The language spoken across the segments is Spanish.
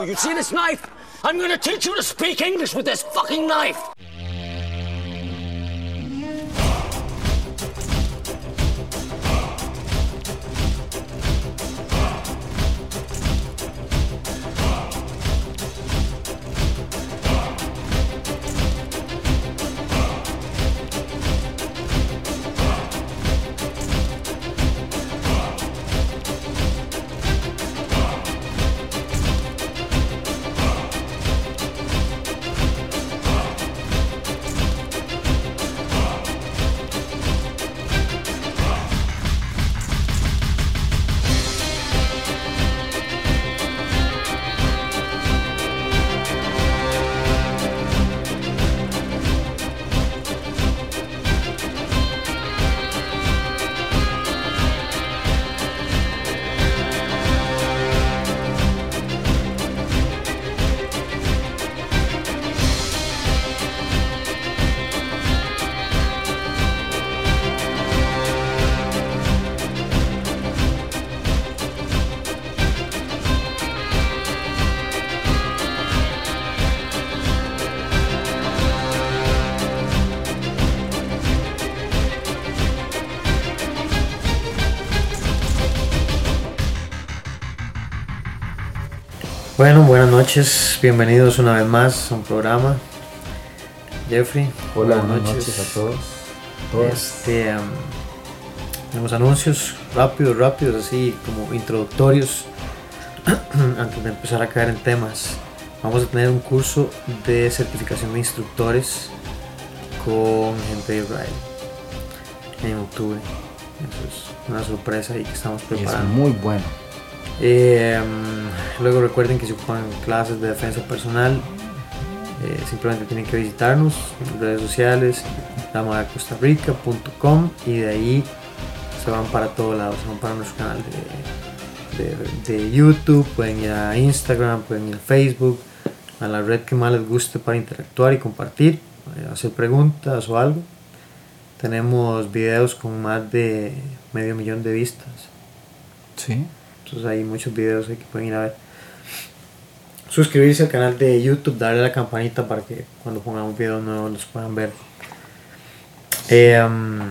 You see this knife? I'm gonna teach you to speak English with this fucking knife! Buenas noches, bienvenidos una vez más a un programa. Jeffrey, Hola, buenas noches, a todos. Este, um, tenemos anuncios rápidos, rápidos, así como introductorios, antes de empezar a caer en temas. Vamos a tener un curso de certificación de instructores con gente de Israel en octubre. Eso es una sorpresa ahí que estamos Y es preparando. muy bueno. Eh, luego recuerden que si ocupan clases de defensa personal, eh, simplemente tienen que visitarnos en redes sociales, damadacostarica.com y de ahí se van para todos lados, se van para nuestro canal de, de- de YouTube, pueden ir a Instagram, pueden ir a Facebook, a la red que más les guste para interactuar y compartir, eh, hacer preguntas o algo. Tenemos videos con más de medio millón de vistas. Sí. Entonces hay muchos videos ahí que pueden ir a ver. Suscribirse al canal de YouTube, darle a la campanita para que cuando pongamos videos nuevos los puedan ver. Eh, um,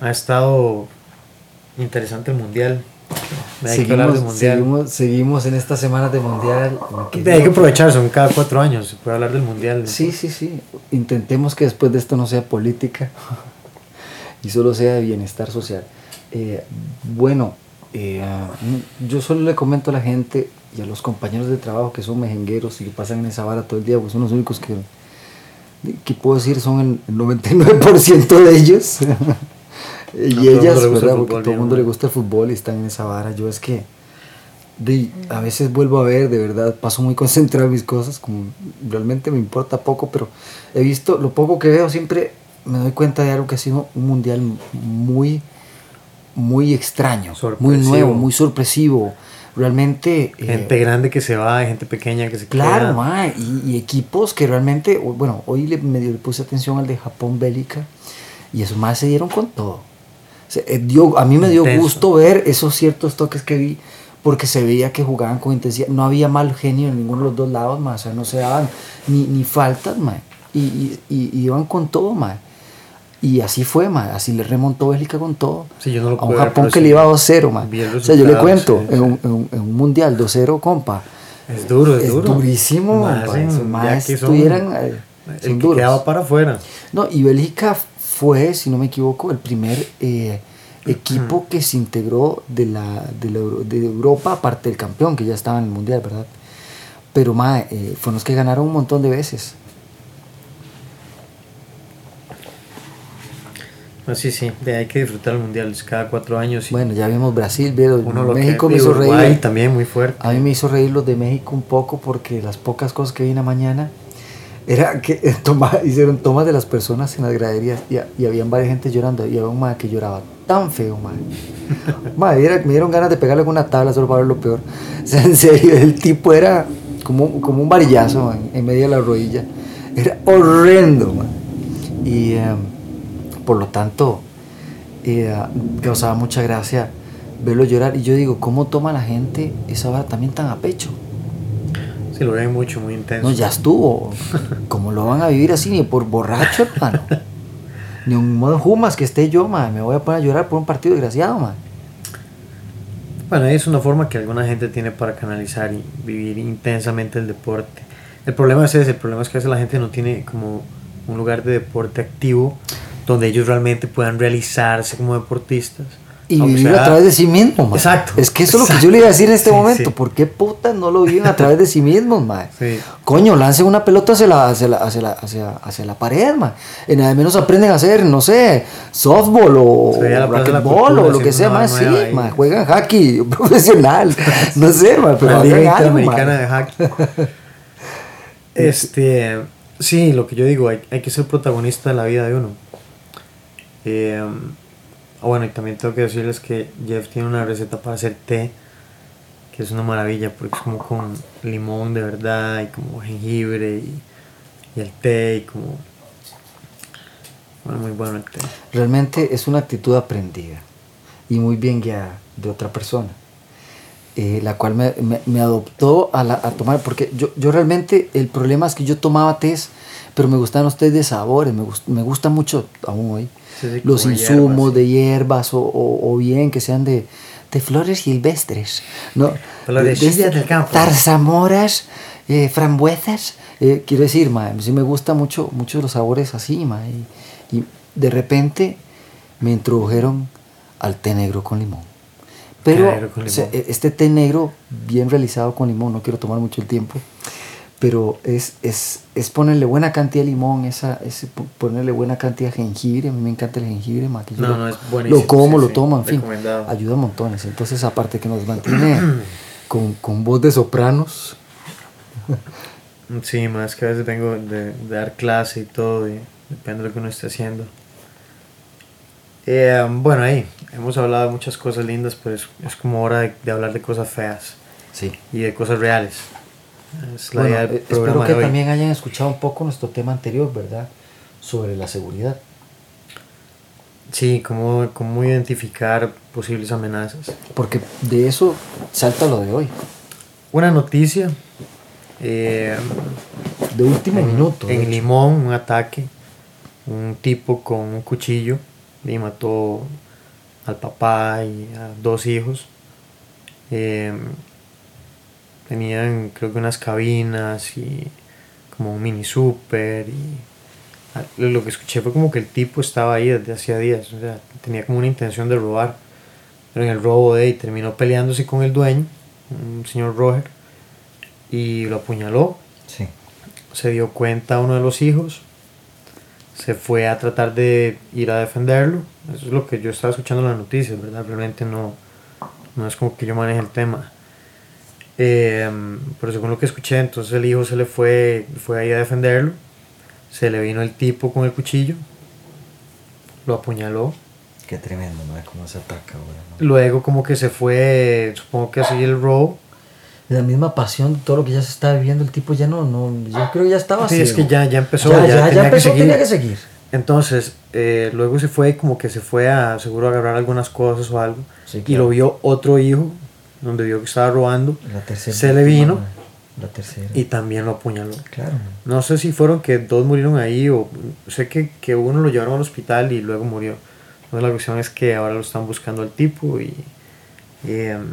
ha estado interesante el mundial. Seguimos, mundial. seguimos, seguimos en esta semana de mundial. hay que aprovechar, son cada cuatro años, se puede hablar del mundial. Sí, sí, sí. Intentemos que después de esto no sea política y solo sea de bienestar social. Eh, bueno, eh, mm, yo solo le comento a la gente y a los compañeros de trabajo que son mejengueros y que pasan en esa vara todo el día, pues son los únicos que, que puedo decir son el, el 99% de ellos. y ellas, el ¿verdad? Porque todo el mundo le gusta el fútbol y están en esa vara. Yo es que de- a veces vuelvo a ver, de verdad, paso muy concentrado en mis cosas, como realmente me importa poco, pero he visto, lo poco que veo siempre me doy cuenta de algo que ha sido un mundial muy, muy extraño, muy nuevo, muy sorpresivo. Realmente... eh, Gente grande que se va, gente pequeña que se Claro, queda. ma, y, y equipos que realmente, bueno, hoy le, medio le puse atención al de Japón Bélica y esos más se dieron con todo. O sea, eh, dio- a mí me dio Intenso. gusto ver esos ciertos toques que vi porque se veía que jugaban con intensidad. No había mal genio en ninguno de los dos lados, ma, o sea, no se daban ni, ni faltas, ma, y, y, y- y iban con todo, ma. Y así fue, ma, así le remontó Bélgica con todo. Sí, yo no lo a un ver, Japón que sí le iba 2-0, ma. vi el O sea, yo le cuento, sí, en, un, en un- en un mundial 2-0, compa. Es duro, es, Es duro. durísimo, Más son- estuvieran, eh, el que duros. quedaba para afuera. No, y Bélgica fue, si no me equivoco, el primer eh, equipo que se integró de, la, de, la de Europa, aparte del campeón, que ya estaba en el Mundial, ¿verdad? Pero, ma, eh, fueron los que ganaron un montón de veces. No, sí, sí, de- hay que disfrutar el mundial cada cuatro años. y Bueno, ya vimos Brasil, vieron, México me hizo Uruguay reír. también muy fuerte. A mí me hizo reír los de México un poco porque las pocas cosas que vi en la mañana era que toma- hicieron tomas de las personas en las graderías y, y habían varias gente llorando y había un madre que lloraba tan feo, madre. Madre, era- me dieron ganas de pegarle con una tabla solo para ver lo peor. O sea, en serio, el tipo era como, como un varillazo man, en medio de la rodilla. Era horrendo, man. Y eh, por lo tanto, eh, causaba mucha gracia verlo llorar. Y yo digo, ¿cómo toma la gente esa vara también tan a pecho? Sí, lo ven mucho, muy intenso. No, ya estuvo. ¿Cómo lo van a vivir así? Ni por borracho, hermano. Ni un modo jumas que esté yo, man. Me voy a poner a llorar por un partido desgraciado, man. Bueno, es una forma que alguna gente tiene para canalizar y vivir intensamente el deporte. El problema es ese, el problema es que a veces la gente no tiene como un lugar de deporte activo donde ellos realmente puedan realizarse como deportistas. Y vivir sea- a través de sí mismos, man. Exacto, Es que eso es lo que yo le iba a decir en este Sí, momento. sí. ¿Por qué putas no lo viven a través de sí mismos, man? Sí. Coño, lancen una pelota hacia la, hacia la, hacia la, hacia, hacia la pared, man. En nada menos aprenden a hacer, no sé, softball o racquetball o lo que sea, más. Sí, man. Juegan hockey profesional. no sé, man, pero la Liga Interamericana de Hockey. Este, sí, lo que yo digo, hay, hay que ser protagonista de la vida de uno. Eh, bueno, y también tengo que decirles que Jeff tiene una receta para hacer té, que es una maravilla, porque es como con limón de verdad, y como jengibre, y, y el té, y como... Bueno, muy bueno el té. Realmente es una actitud aprendida y muy bien guiada de otra persona, eh, la cual me, me- me adoptó a, la- a tomar, porque yo, yo realmente el problema es que yo tomaba tés, pero me gustan los de sabores, me, gust- me gusta mucho aún hoy Sí, los insumos hierbas, de hierbas o, o- o bien que sean de, de flores silvestres, ¿no? Del campo. Zarzamoras, eh, frambuesas, eh, quiero decir, ma, sí me gusta mucho, mucho los sabores así, ma, y, y de repente me introdujeron al té negro con limón. Pero o sea, e- este té negro bien realizado con limón, no quiero tomar mucho el tiempo, pero es, es, es ponerle buena cantidad de limón, esa, es po- ponerle buena cantidad de jengibre, a mí me encanta el jengibre, que yo No, lo, no, es lo como, sí, lo tomo, en fin, ayuda montones. Entonces, aparte que nos mantiene con, con voz de sopranos, Sí, más que a veces vengo de, de dar clase y todo, y depende de lo que uno esté haciendo. Eh, bueno, ahí hemos hablado de muchas cosas lindas, pero es, es como hora de, de hablar de cosas feas sí. y de cosas reales. Es la Bueno, espero que también hayan escuchado un poco nuestro tema anterior, ¿verdad? Sobre la seguridad. Sí, cómo, cómo identificar posibles amenazas. Porque de eso salta lo de hoy. Una noticia. eh, De último en, minuto. en. Limón, un ataque. Un tipo con un cuchillo y mató al papá y a dos hijos. Eh, tenían, creo que unas cabinas y como un mini super. Y lo que escuché fue como que el tipo estaba ahí desde hacía días. O sea, tenía como una intención de robar. Pero en el robo de ahí terminó peleándose con el dueño, un señor Roger, y lo apuñaló Sí. se dio cuenta uno de los hijos, se fue a tratar de ir a defenderlo. Eso es lo que yo estaba escuchando en las noticias, ¿verdad? Realmente no, no es como que yo maneje el tema. Eh, pero según lo que escuché, entonces el hijo se le fue, fue ahí a defenderlo. Se le vino el tipo con el cuchillo, lo apuñaló. Qué tremendo, ¿no? Cómo se ataca ahora. Luego como que se fue, supongo que así el robo. La misma pasión todo lo que ya se está viviendo, el tipo ya no, no, yo creo que ya estaba Sí, es que ya, ya empezó, ya, ya, ya, ya tenía empezó, que seguir. tenía que seguir. Entonces, eh, luego se fue como que se fue a seguro a agarrar algunas cosas o algo. Sí, Y claro. lo vio otro hijo, donde vio que estaba robando. La tercera. se le vino La tercera. y también lo apuñaló. Claro. No sé si fueron que dos murieron ahí o sé que, que uno lo llevaron al hospital y luego murió. Entonces la cuestión es que ahora lo están buscando al tipo y... y, em,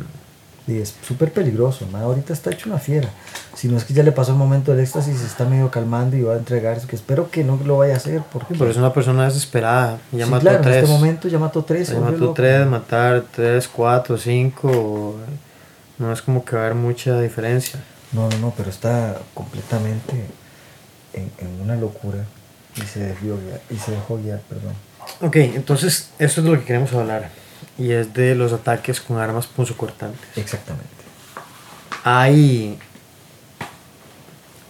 Y es súper peligroso, ma. ahorita está hecho una fiera. Si no es que ya le pasó el momento del éxtasis, se está medio calmando y va a entregarse, que espero que no lo vaya a hacer, porque pero es una persona desesperada. Ya Sí, mató claro, en tres. este momento ya mató tres. Ya mató loco. tres, matar tres, cuatro, cinco. No es como que va a haber mucha diferencia. No, no, no, pero está completamente en, en una locura y se desvió guiar, y se dejó guiar, perdón. Ok, entonces esto es de lo que queremos hablar. Y es de los ataques con armas punzocortantes. Exactamente. Hay,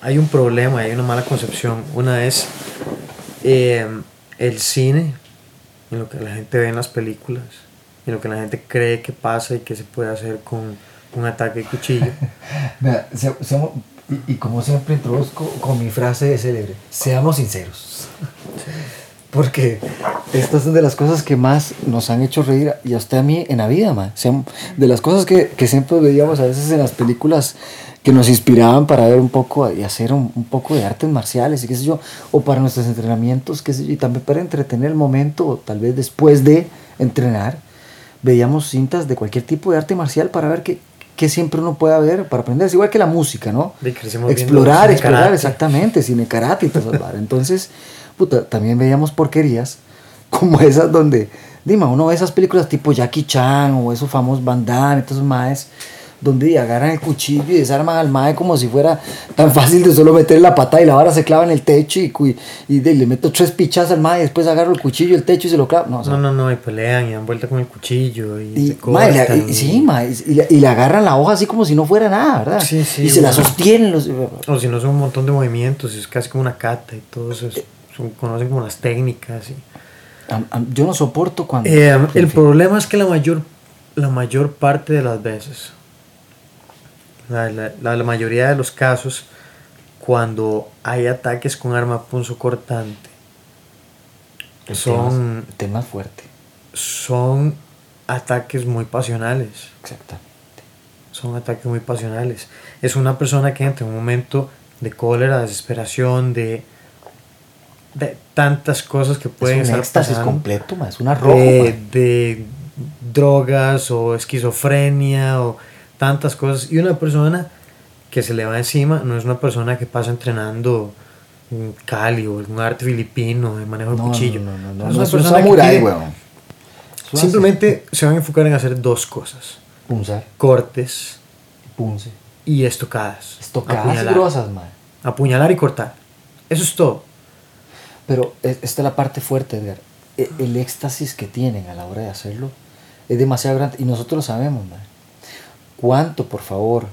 hay un problema, hay una mala concepción. Una es eh, el cine, en lo que la gente ve en las películas, en lo que la gente cree que pasa y que se puede hacer con un ataque de cuchillo. Vea, se- seamos- y, y como siempre introduzco con mi frase célebre, seamos sinceros. Porque Estas son de las cosas que más nos han hecho reír y a usted a mí en la vida, man. Sean de las cosas que, que siempre veíamos a veces en las películas que nos inspiraban para ver un poco y hacer un, un, poco de artes marciales y qué sé yo, o para nuestros entrenamientos, qué sé yo, y también para entretener el momento, o tal vez después de entrenar, veíamos cintas de cualquier tipo de arte marcial para ver qué, qué siempre uno puede ver, para aprender, es igual que la música, ¿no? Explorar, explorar, exactamente, cine karate y todo eso. Entonces, puta, también veíamos porquerías como esas donde, dime, uno ve esas películas tipo Jackie Chan o esos famosos Van Damme, esos maes, donde agarran el cuchillo y desarman al mae como si fuera tan fácil de solo meter la pata y la vara se clava en el techo y, y, le meto tres pichas al mae y después agarro el cuchillo, el techo y se lo clavo. No, no, no, y pelean y dan vuelta con el cuchillo y, se y, sí, mae, y, le, y, le, agarran la hoja así como si no fuera nada, ¿verdad? Sí, sí, y se la sostienen. Los... O si no son un montón de movimientos, es casi como una cata y todo eso, conocen como las técnicas y... Yo no soporto cuando... Eh, el problema es que la mayor, la mayor parte de las veces la, la, mayoría de los casos, cuando hay ataques con arma punzocortante, son. Tema, fuerte. Son ataques muy pasionales. Exactamente. Son ataques muy pasionales. Es una persona que entra en un momento de cólera, desesperación, de, de tantas cosas que pueden es un éxtasis completo, es una roja. De, de, drogas o esquizofrenia o tantas cosas. Y una persona que se le va encima no es una persona que pasa entrenando un Cali o algún arte filipino de manejo de cuchillo. No, no, no, es una persona que simplemente se van a enfocar en hacer dos cosas. Punzar. Cortes. Punce. Y estocadas. Estocadas apuñalar. grosas, man. Apuñalar y cortar. Eso es todo. Pero esta es la parte fuerte, Edgar. E, el éxtasis que tienen a la hora de hacerlo es demasiado grande. Y nosotros lo sabemos, man. ¿Cuánto, por favor,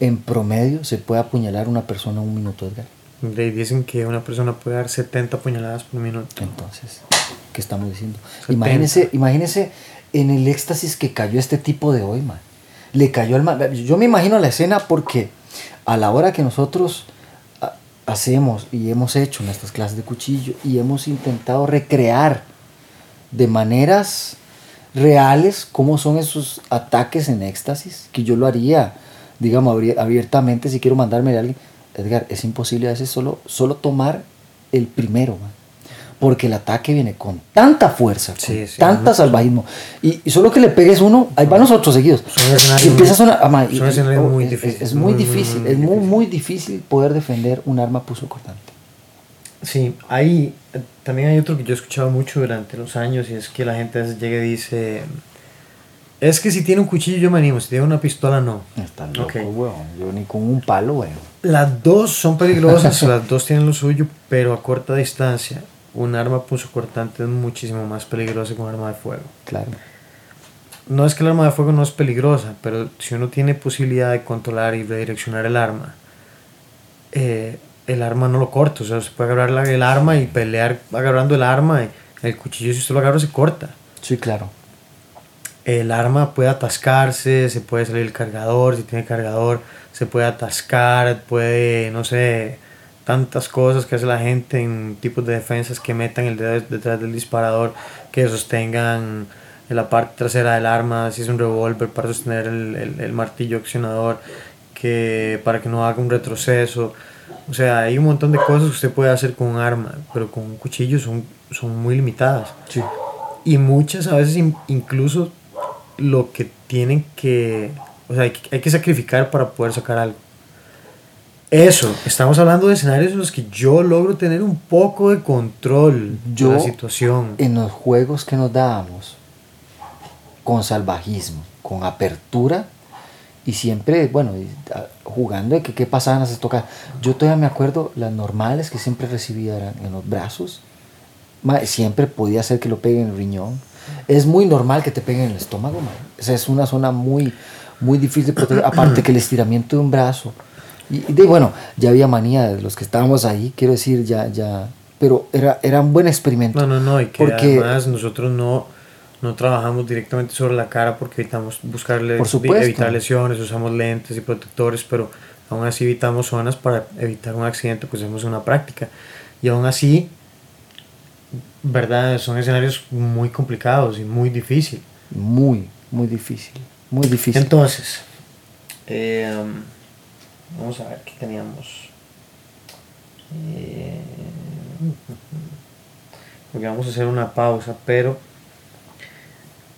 en promedio se puede apuñalar una persona un minuto, Edgar? dicen que una persona puede dar 70 puñaladas por minuto. Entonces, ¿qué estamos diciendo? Imagínese, imagínese en el éxtasis que cayó este tipo de hoy, man. Le cayó al Yo me imagino la escena porque a la hora que nosotros hacemos y hemos hecho en clases de cuchillo y hemos intentado recrear de maneras reales cómo son esos ataques en éxtasis, que yo lo haría, digamos, abiertamente si quiero mandarme a alguien. Edgar, es imposible a veces solo, solo tomar el primero, porque el ataque viene con tanta fuerza, con tanta salvajismo, y, solo que le pegues uno, ahí van los otros seguidos. Y empieza a sonar, muy difícil. Es, muy, difícil, es muy, muy difícil poder defender un arma puso cortante. Sí, ahí también hay otro que yo he escuchado mucho durante los años y es que la gente a veces llega y dice, es que si tiene un cuchillo yo me animo, si tiene una pistola no. Está loco, Yo ni con un palo, weón. Las dos son peligrosas, las dos tienen lo suyo, pero a corta distancia. Un arma cortante es muchísimo más peligrosa que un arma de fuego. Claro. No es que el arma de fuego no es peligrosa, pero si uno tiene posibilidad de controlar y redireccionar el arma, eh, el arma no lo corta, o sea, se puede agarrar el arma y pelear agarrando el arma, y el cuchillo si usted lo agarra se corta. Sí, claro. El arma puede atascarse, se puede salir el cargador, si tiene cargador, se puede atascar, puede, no sé, tantas cosas que hace la gente en tipos de defensas que metan el dedo detrás del disparador, que sostengan en la parte trasera del arma, si es un revólver, para sostener el, el, el martillo accionador, que para que no haga un retroceso o sea, hay un montón de cosas que usted puede hacer con un arma, pero con un cuchillo son, son muy limitadas. Sí. Y muchas a veces incluso lo que tienen que... O sea, hay que, hay que sacrificar para poder sacar algo. Eso, estamos hablando de escenarios en los que yo logro tener un poco de control de la situación. En los juegos que nos dábamos, con salvajismo, con apertura, y siempre, bueno, jugando de que qué pasaban las tocar Yo todavía me acuerdo las normales que siempre recibía eran en los brazos. Siempre podía ser que lo peguen en el riñón. Es muy normal que te peguen en el estómago, Esa es una zona muy, muy difícil de proteger. Aparte que el estiramiento de un brazo. Y, de, bueno, ya había manía de los que estábamos ahí, quiero decir, ya, ya. Pero era, era un buen experimento. No, no, no, y que porque, además nosotros no no trabajamos directamente sobre la cara porque evitamos buscarle evitar lesiones, usamos lentes y protectores, pero aún así evitamos zonas para evitar un accidente, pues hacemos una práctica. Y aún así, ¿verdad? Son escenarios muy complicados y muy difíciles. Muy, muy difícil. Muy difícil. Entonces, eh, vamos a ver qué teníamos. Eh, porque vamos a hacer una pausa, pero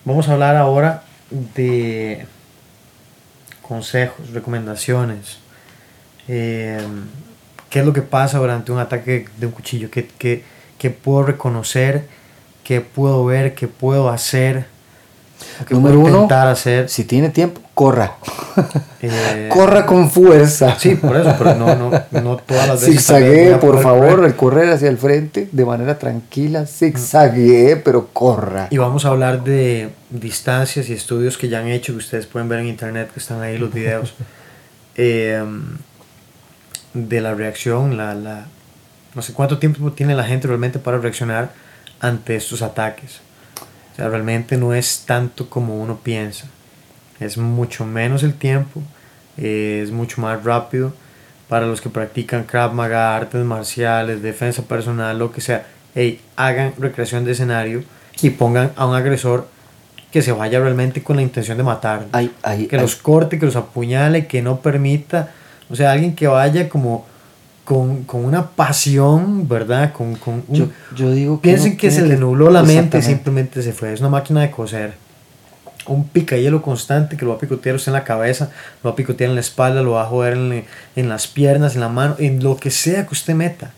vamos a hablar ahora de consejos, recomendaciones. eh, ¿Qué es lo que pasa durante un ataque de un cuchillo? ¿Qué, qué, qué puedo reconocer? ¿Qué puedo ver? ¿Qué puedo hacer? ¿Qué Número uno, hacer? Si tiene tiempo, corra. Eh, corra con fuerza. Sí, por eso, pero no, no, no todas las veces. Zigzaguee, por favor, correr. el correr hacia el frente de manera tranquila. Zigzaguee, pero corra. Y vamos a hablar de distancias y estudios que ya han hecho, que ustedes pueden ver en internet, que están ahí los videos, eh, de la reacción, la, la, no sé cuánto tiempo tiene la gente realmente para reaccionar ante estos ataques. O sea, realmente no es tanto como uno piensa. Es mucho menos el tiempo, eh, es mucho más rápido. Para los que practican Krav Maga, artes marciales, defensa personal, lo que sea, hey, hagan recreación de escenario y pongan a un agresor que se vaya realmente con la intención de matar. Hay, hay, que los corte, que los apuñale, que no permita. O sea, alguien que vaya como con, con una pasión, ¿verdad? Con, con un- yo, yo digo que Piensen que se tiene le nubló la mente y simplemente se fue. Es una máquina de coser. Un picahielo constante que lo va a picotear usted en la cabeza, lo va a picotear en la espalda, lo va a joder en, en las piernas, en la mano, en lo que sea que usted meta.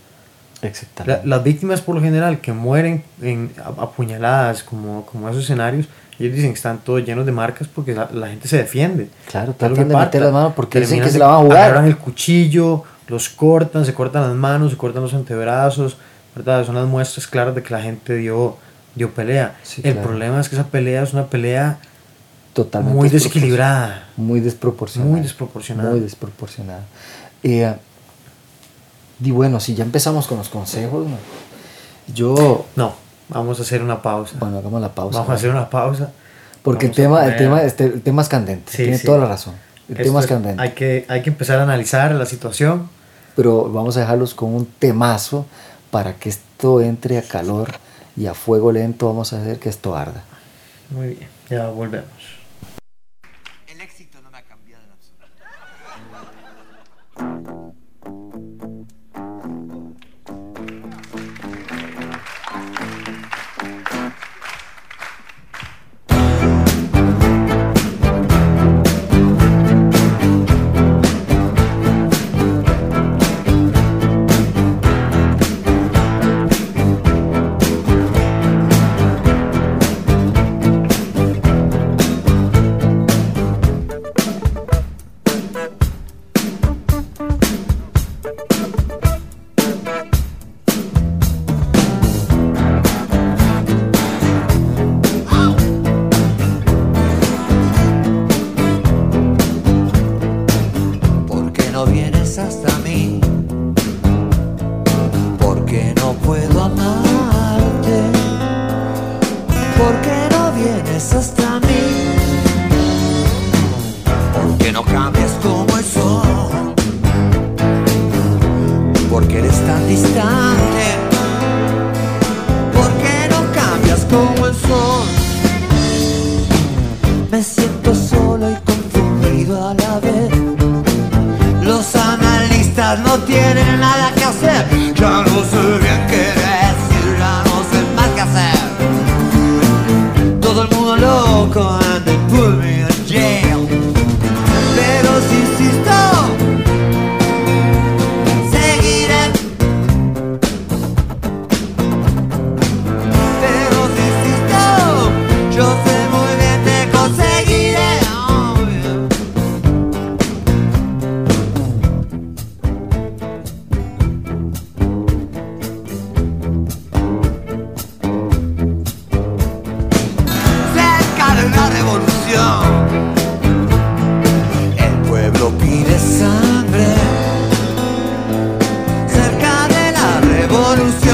La- Exactamente. las víctimas por lo general que mueren en, a- apuñaladas como, como esos escenarios, ellos dicen que están todos llenos de marcas porque la, la gente se defiende. Claro, tratan de meter las manos porque dicen que se la van a jugar. Agarran el cuchillo, los cortan, se cortan las manos, se cortan los antebrazos, ¿verdad? Son las muestras claras de que la gente dio, dio pelea. Sí, el claro. problema es que esa pelea es una pelea Totalmente muy desequilibrada. Muy desproporcionada. Muy desproporcionada. Muy desproporcionada. Eh, y bueno, si ya empezamos con los consejos, yo. No, vamos a hacer una pausa. Bueno, hagamos la pausa. vamos a hacer una pausa. Porque el tema, el, tema, este, el tema es candente. Sí, Tiene sí. toda la razón. El Esto tema es es- candente. Hay que, hay que empezar a analizar la situación. Pero vamos a dejarlos con un temazo para que esto entre a calor y a fuego lento. Vamos a hacer que esto arda. Muy bien, ya volvemos. El éxito no me ha cambiado en absoluto. La revolución.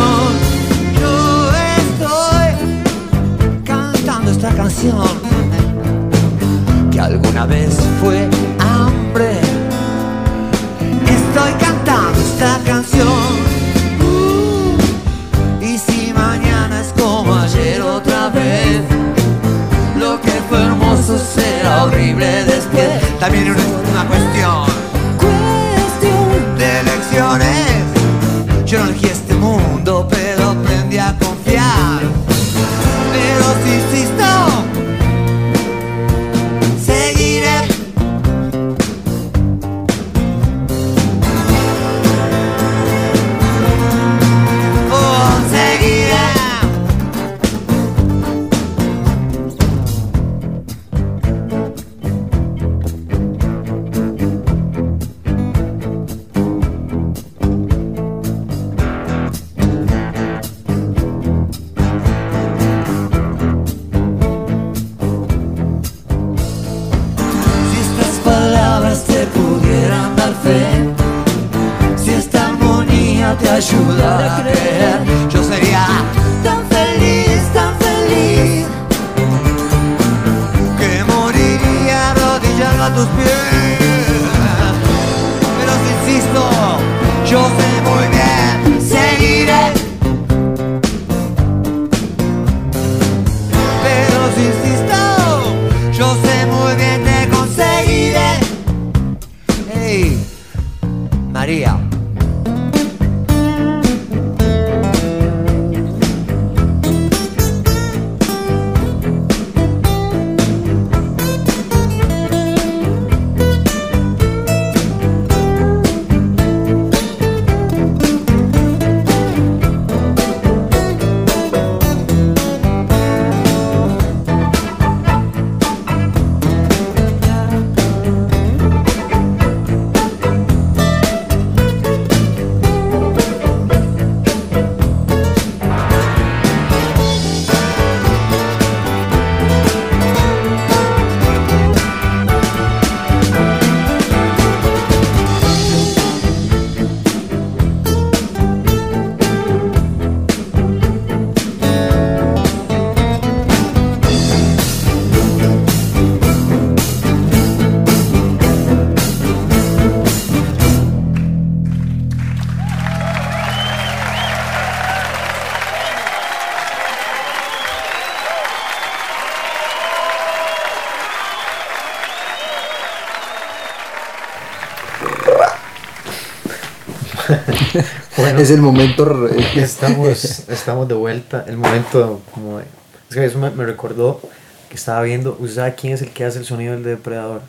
Bueno, Es el momento. re- estamos, estamos de vuelta. El momento, como. de- es que eso me, me recordó que estaba viendo. ¿Usted sabe quién es el que hace el sonido del depredador?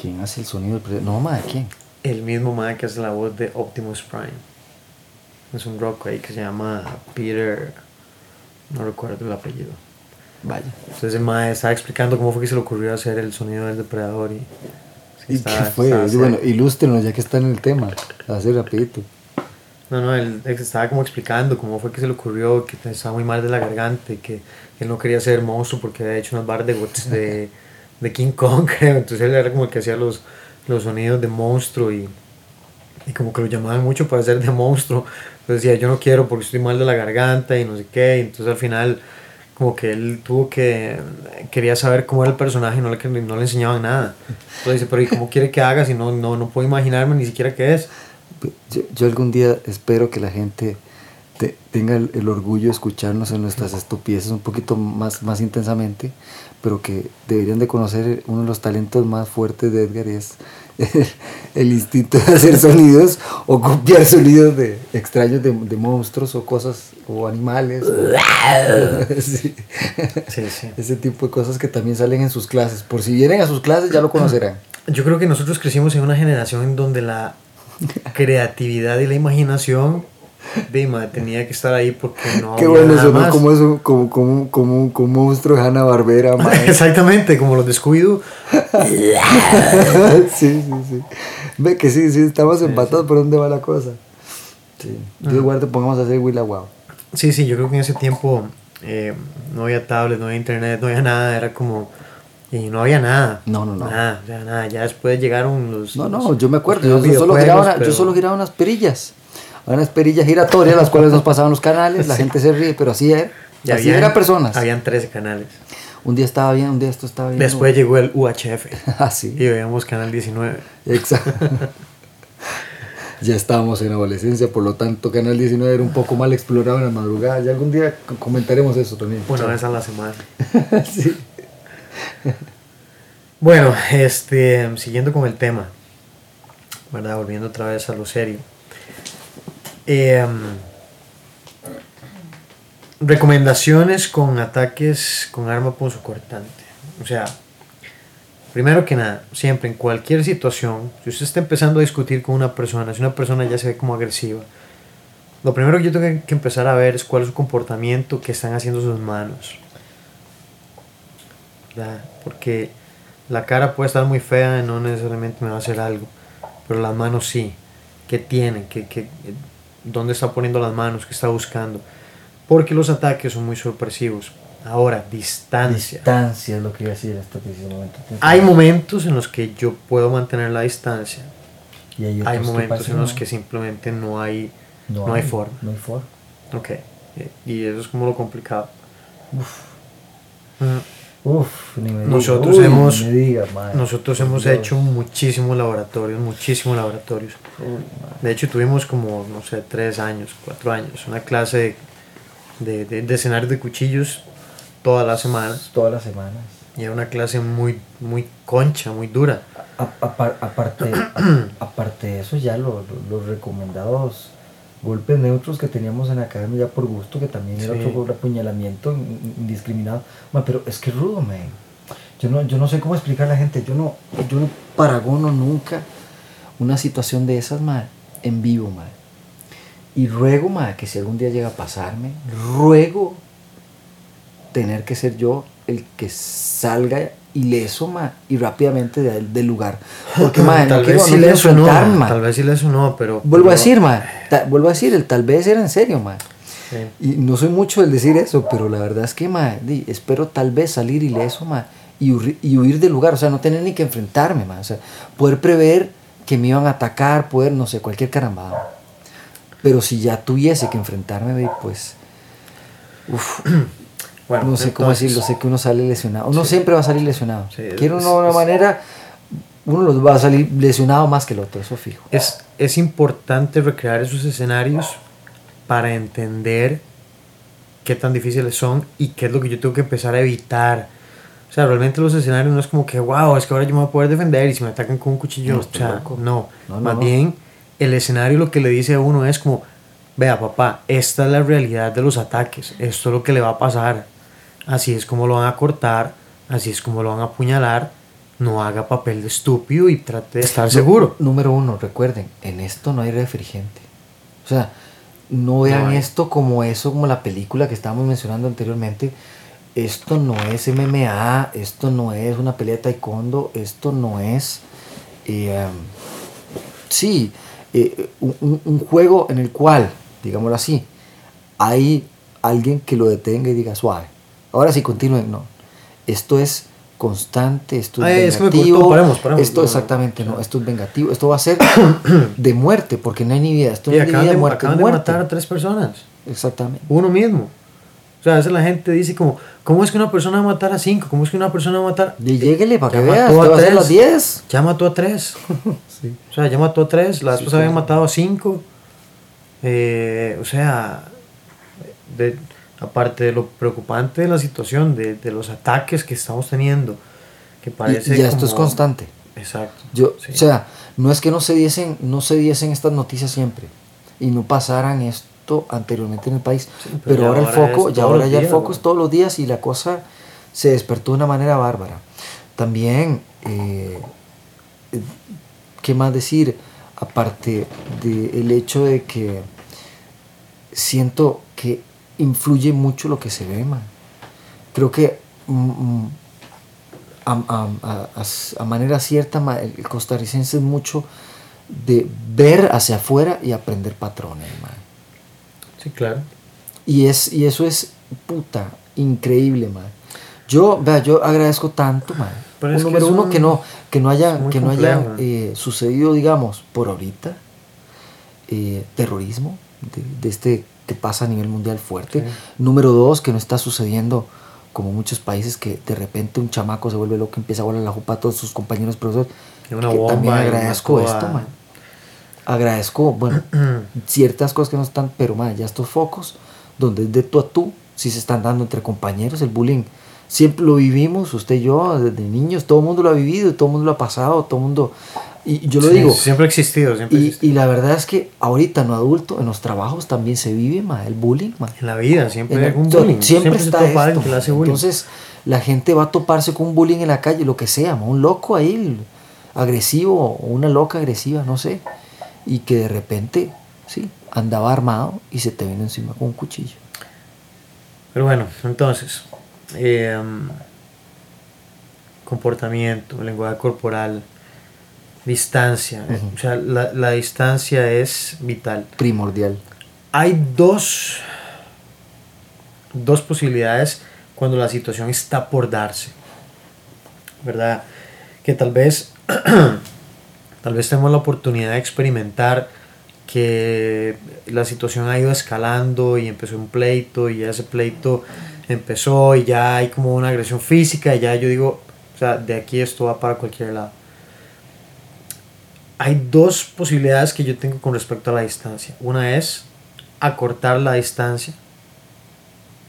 ¿Quién hace el sonido? del pre- No, madre, ¿quién? El mismo man que hace la voz de Optimus Prime. Es un rock ahí que se llama Peter. No recuerdo el apellido. Vaya. Entonces el estaba explicando cómo fue que se le ocurrió hacer el sonido del depredador. Y, sí, ¿Y estaba- qué fue? estaba Y bueno, ilústrenos ya que están en el tema. Así rapidito. No, no, él estaba como explicando cómo fue que se le ocurrió, que estaba muy mal de la garganta y que él no quería ser monstruo porque había hecho unas barras de, de, de King Kong, creo. Entonces él era como el que hacía los, los sonidos de monstruo y, y como que lo llamaban mucho para hacer de monstruo. Entonces decía, yo no quiero porque estoy mal de la garganta y no sé qué. Y entonces al final como que él tuvo que, quería saber cómo era el personaje y no le, no le enseñaban nada. Entonces dice, pero ¿y cómo quiere que haga si no, no, no puedo imaginarme ni siquiera qué es? Yo, yo algún día espero que la gente te- tenga el, el orgullo de escucharnos en nuestras estupideces un poquito más, más intensamente, pero que deberían de conocer uno de los talentos más fuertes de Edgar y es el, el instinto de hacer sonidos o copiar sonidos de extraños de, de monstruos o cosas o animales. sí. Sí, sí. Ese tipo de cosas que también salen en sus clases. Por si vienen a sus clases ya lo conocerán. Yo creo que nosotros crecimos en una generación en donde la creatividad y la imaginación de ma, tenía que estar ahí porque no Qué había bueno nada más. Como, eso, como, como, como, como un monstruo de Hanna Barbera, Exactamente, como los de Scooby-Doo. sí, sí, sí. Ve que sí, sí, estamos empatados por dónde va la cosa. Sí. Dios guarde, pongamos a hacer Willa Wow. Sí, sí, yo creo que en ese tiempo eh, no había tablet, no había internet, no había nada, era como... Y no había nada. No, no, no. Nada, o sea, nada. Ya después llegaron los... No, no, yo me acuerdo, yo, yo solo giraba una- pero- yo solo giraba unas perillas. Unas perillas giratorias, las cuales nos pasaban los canales, la gente se ríe, pero así era. y así habían- eran personas. Habían 13 canales. Un día estaba bien, un día esto estaba bien. Después llegó el UHF. Ah, Y sí. veíamos Canal 19. Exacto. ya estábamos en adolescencia, por lo tanto, Canal 19 era un poco mal explorado en la madrugada. Ya algún día comentaremos eso también. Una Chao. vez a la semana. sí. Bueno, este, siguiendo con el tema, ¿verdad? Volviendo otra vez a lo serio. Em, recomendaciones con ataques con arma punzocortante. O sea, primero que nada, siempre en cualquier situación, si usted está empezando a discutir con una persona, si una persona ya se ve como agresiva, lo primero que yo tengo que empezar a ver es cuál es su comportamiento que están haciendo sus manos. ¿Verdad? Porque la cara puede estar muy fea y no necesariamente me va a hacer algo, pero las manos sí. ¿Qué tiene? ¿Qué, qué, ¿Dónde está poniendo las manos? ¿Qué está buscando? Porque los ataques son muy sorpresivos. Ahora, distancia. Distancia es lo que iba a decir hasta ese momento. Hay momentos en los que yo puedo mantener la distancia. Y hay, Hay momentos en los que simplemente no hay, no hay forma. No hay forma. Ok. Y eso es como lo complicado. Uf. Uf, ni me Nosotros. Uy, hemos- ni me diga. Nosotros hemos Dios. hecho muchísimos laboratorios, muchísimos laboratorios. Uy. De hecho, tuvimos como, no sé, tres años, cuatro años, una clase de, de, de escenarios de cuchillos todas las semanas. Todas las semanas. Y era una clase muy, muy concha, muy dura. A- aparte, a- aparte de eso, ya lo- lo- los recomendados golpes neutros que teníamos en la academia ya por gusto, que también era otro apuñalamiento in- indiscriminado. Pero es que es rudo, man. Yo no, yo no sé cómo explicar a la gente. Yo no, yo no paragono nunca una situación de esas, ma, en vivo, ma. Y ruego, ma, que si algún día llega a pasarme, ruego tener que ser yo el que salga ileso, ma, y rápidamente de- del lugar. Porque, ma, no tal vez no quiero le sonó, enfrentarme, ma. tal vez sí le sonó, pero... Vuelvo a decir, ma, ta- vuelvo a decir, el tal vez era en serio, ma. Sí. Y no soy mucho el decir eso, pero la verdad es que, ma, di, espero tal vez salir ileso, ma, y, huir- y huir del lugar, o sea, no tener ni que enfrentarme, ma, o sea, poder prever que me iban a atacar, poder, no sé, cualquier carambada. Pero si ya tuviese que enfrentarme, di, pues, uf, Bueno, no sé cómo entonces, decirlo, sé que uno sale lesionado. Uno siempre va a salir lesionado. Sí, Quiero una, una manera, uno los va a salir lesionado más que el otro, eso fijo. Es, es importante recrear esos escenarios para entender qué tan difíciles son y qué es lo que yo tengo que empezar a evitar. O sea, realmente los escenarios no es como que, wow, es que ahora yo me voy a poder defender y si me atacan con un cuchillo, No, o sea. No, no, Más no. bien, el escenario lo que le dice a uno es como, vea papá, esta es la realidad de los ataques, esto es lo que le va a pasar, así es como lo van a cortar, así es como lo van a apuñalar, no haga papel de estúpido y trate de estar seguro. Número uno, recuerden, en esto no hay refrigerante. O sea, no vean esto como eso, como la película que estábamos mencionando anteriormente. Esto no es MMA, esto no es una pelea de taekwondo, esto no es, eh, um, sí, eh, un- un juego en el cual, digámoslo así, hay alguien que lo detenga y diga suave. Ahora sí, continúen, no. Esto es constante, esto Ay, es es que vengativo. paremos, paremos. Esto No, exactamente, no, esto es vengativo. Esto va a ser de muerte, porque no hay ni vida. Esto no es vida, de, muerte, acaban es de muerte. matar a tres personas. Exactamente. Uno mismo. O sea, a veces la gente dice como, ¿cómo es que una persona va a matar a cinco? ¿Cómo es que una persona va a matar? Y lléguele para que veas, a va a tres. las 10. Ya mató a tres. O sea, ya mató a tres. La vez Sí, sí, habían sí. matado a cinco. Eh, o sea, de- aparte de lo preocupante de la situación, de, de los ataques que estamos teniendo, que parece y ya esto es constante. Exacto. Yo, sí. O sea, no es que no se diesen, no se diesen estas noticias siempre y no pasaran esto anteriormente en el país, pero ahora el foco, ya ahora ya el foco es todos los días y la cosa se despertó de una manera bárbara. También, eh, ¿qué más decir? Aparte del hecho de que siento que influye mucho lo que se ve, man. Creo que mm, mm, a, a- a- a- manera cierta, el costarricense es mucho de ver hacia afuera y aprender patrones, man. Sí, claro. Y, es, y eso es puta, increíble, man. Yo, vea, yo agradezco tanto, man. Pero que número es uno, un- que no, que no haya, que no haya eh, sucedido, digamos, por ahorita, eh, terrorismo, de, de este que pasa a nivel mundial fuerte. Sí. Número dos, que no está sucediendo como muchos países que de repente un chamaco se vuelve loco, empieza a volar la jupa a todos sus compañeros profesores. Y que también y agradezco esto, man. Agradezco, bueno, ciertas cosas que no están, pero man, ya estos focos, donde es de tú a tú, si se están dando entre compañeros, el bullying siempre lo vivimos, usted y yo, desde niños, todo el mundo lo ha vivido, todo el mundo lo ha pasado, todo el mundo... Y yo lo Sí, digo, Siempre ha existido, siempre y, existido. y la verdad es que ahorita en lo adulto, en los trabajos también se vive ma, el bullying. ma. En la vida siempre En hay algún bullying. Siempre, se está esto, alguien que le hace ma. bullying. Entonces la gente va a toparse con un bullying en la calle, lo que sea, ma, un loco ahí agresivo o una loca agresiva, no sé. Y que de repente, sí, andaba armado y se te vino encima con un cuchillo. Pero bueno, entonces, eh, um, comportamiento, lenguaje corporal, distancia. O sea, la, la distancia es vital. Primordial. Hay dos, dos posibilidades cuando la situación está por darse. ¿Verdad? Que tal vez, tal vez tenemos la oportunidad de experimentar que la situación ha ido escalando y empezó un pleito y ese pleito empezó y ya hay como una agresión física y ya yo digo, o sea, de aquí esto va para cualquier lado. Hay dos posibilidades que yo tengo con respecto a la distancia. Una es acortar la distancia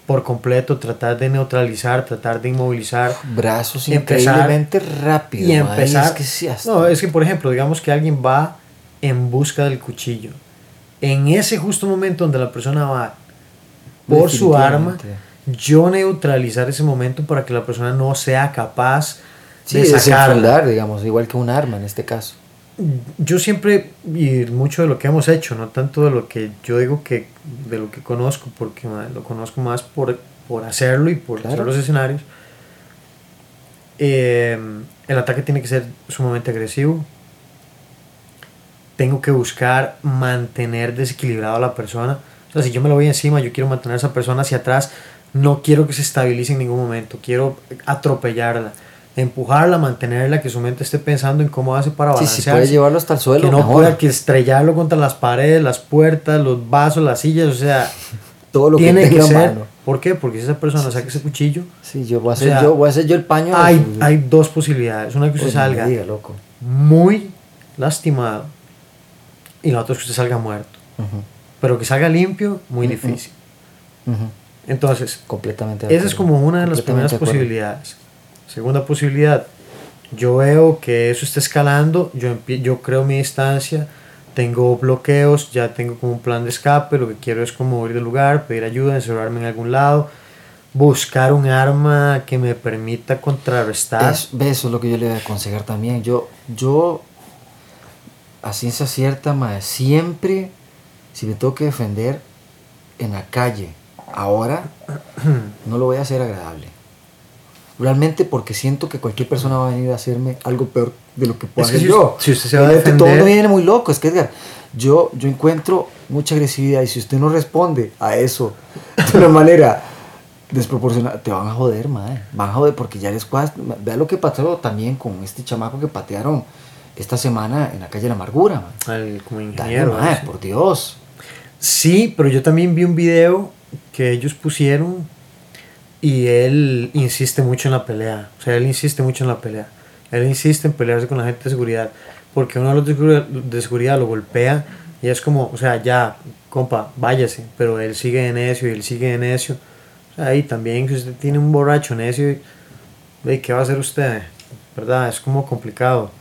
por completo, tratar de neutralizar, tratar de inmovilizar Brazos Empezar- increíblemente rápido. y empezar. es que sí, hasta- No, es que por ejemplo, digamos que alguien va en busca del cuchillo. En ese justo momento donde la persona va por su arma, yo neutralizar ese momento para que la persona no sea capaz Sí, de sacarla. digamos, igual que un arma en este caso. Yo siempre, y mucho de lo que hemos hecho, no tanto de lo que yo digo que, de lo que conozco, porque ma, lo conozco más por, por hacerlo y por Claro. hacer los escenarios. Eh, el ataque tiene que ser sumamente agresivo. Tengo que buscar mantener desequilibrado a la persona. O sea, si yo me lo voy encima, yo quiero mantener a esa persona hacia atrás. No quiero que se estabilice en ningún momento. Quiero atropellarla, empujarla, mantenerla, que su mente esté pensando en cómo hace para Sí, balancearse si puede llevarlo hasta el suelo, que no mejor. pueda que estrellarlo contra las paredes, las puertas, los vasos, las sillas, o sea, Todo lo tiene que que, tenga a ser. mano. ¿Por qué? Porque si esa persona saca ese cuchillo, Sí, yo voy a hacer, sea, yo, voy a hacer yo el paño. de hay, su- hay dos posibilidades. Una que usted me salga diga, loco. muy lastimado y la otra es que usted salga muerto. Ujú, Pero que salga limpio, muy difícil. ujú. Entonces, Completamente. de esa es como una de las primeras de posibilidades. Segunda posibilidad, yo veo que eso está escalando, yo, yo creo mi distancia, tengo bloqueos, ya tengo como un plan de escape, lo que quiero es como ir del lugar, pedir ayuda, encerrarme en algún lado, buscar un arma que me permita contrarrestar. Es- eso es lo que yo le voy a aconsejar también. Yo, yo, a ciencia cierta, mae, siempre, si me tengo que defender en la calle, ahora, no lo voy a hacer agradable. Realmente porque siento que cualquier persona va a venir a hacerme algo peor de lo que puedo Es que hacer si yo. si usted se va a Realmente Todo defender- me viene muy loco, es que Edgar, yo, yo encuentro mucha agresividad y si usted no responde a eso de una manera desproporcionada, te van a joder, madre. Van a joder porque ya les cuesta. Vea lo que pasó también con este chamaco que patearon esta semana en la calle de la Amargura, al- como Dale, ingeniero. mae, así. por Dios. Sí, pero yo también vi un video que ellos pusieron y él insiste mucho en la pelea. O sea, él insiste mucho en la pelea. Él insiste en pelearse con la gente de seguridad. Porque uno de los de seguridad, lo golpea y es como, o sea, ya, compa, váyase. Pero él sigue de necio y él sigue de necio. O sea, ahí también, si usted tiene un borracho necio, ¿de ¿qué va a hacer usted? ¿Verdad? Es como complicado